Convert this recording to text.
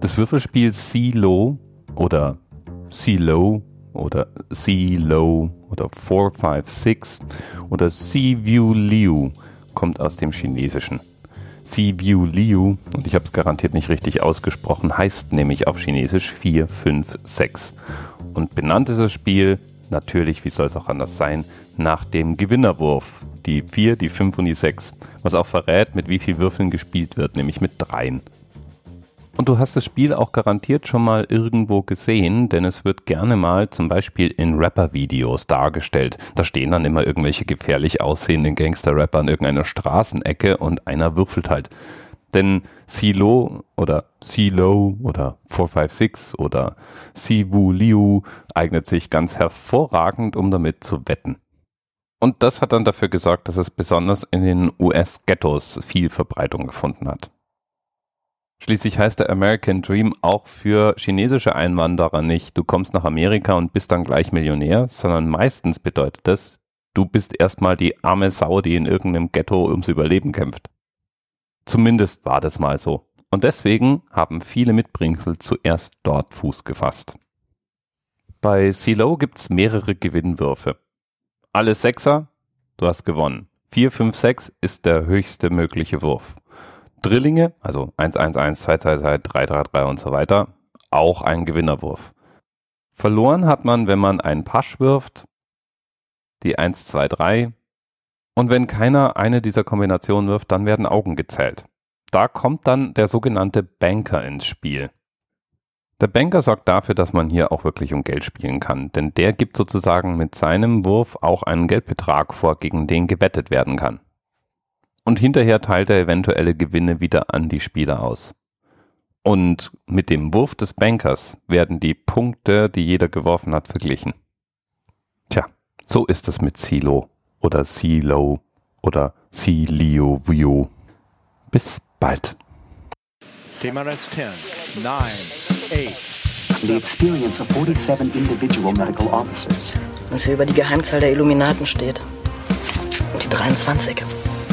Das Würfelspiel C-Low oder C-Low oder C-Low oder 456 oder C-View Liu kommt aus dem Chinesischen. C-View Liu, und ich habe es garantiert nicht richtig ausgesprochen, heißt nämlich auf Chinesisch 456. Und benannt ist das Spiel, natürlich, wie soll es auch anders sein, nach dem Gewinnerwurf. Die 4, die 5 und die 6. Was auch verrät, mit wie viel Würfeln gespielt wird, nämlich mit dreien. Und du hast das Spiel auch garantiert schon mal irgendwo gesehen, denn es wird gerne mal zum Beispiel in Rapper-Videos dargestellt. Da stehen dann immer irgendwelche gefährlich aussehenden Gangster-Rapper an irgendeiner Straßenecke und einer würfelt halt. Denn Silo oder Silo oder 456 oder Siwu Liu eignet sich ganz hervorragend, um damit zu wetten. Und das hat dann dafür gesorgt, dass es besonders in den US-Ghettos viel Verbreitung gefunden hat. Schließlich heißt der American Dream auch für chinesische Einwanderer nicht, du kommst nach Amerika und bist dann gleich Millionär, sondern meistens bedeutet das, du bist erstmal die arme Sau, die in irgendeinem Ghetto ums Überleben kämpft. Zumindest war das mal so. Und deswegen haben viele Mitbringsel zuerst dort Fuß gefasst. Bei CeeLo gibt's mehrere Gewinnwürfe. Alle Sechser, du hast gewonnen. 4, 5, 6 ist der höchste mögliche Wurf. Drillinge, also 1, 1, 1, 2, 2, 2, 3, 3, 3 und so weiter, auch ein Gewinnerwurf. Verloren hat man, wenn man einen Pasch wirft, die 1, 2, 3. Und wenn keiner eine dieser Kombinationen wirft, dann werden Augen gezählt. Da kommt dann der sogenannte Banker ins Spiel. Der Banker sorgt dafür, dass man hier auch wirklich um Geld spielen kann, denn der gibt sozusagen mit seinem Wurf auch einen Geldbetrag vor, gegen den gewettet werden kann und hinterher teilt er eventuelle Gewinne wieder an die Spieler aus. Und mit dem Wurf des Bankers werden die Punkte, die jeder geworfen hat, verglichen. Tja, so ist es mit Silo oder Silo oder Silio View. Bis bald. TMRS 10, 9, 8. The experience of 47 individual medical officers. Was hier über die Geheimzahl der Illuminaten steht. Und die 23.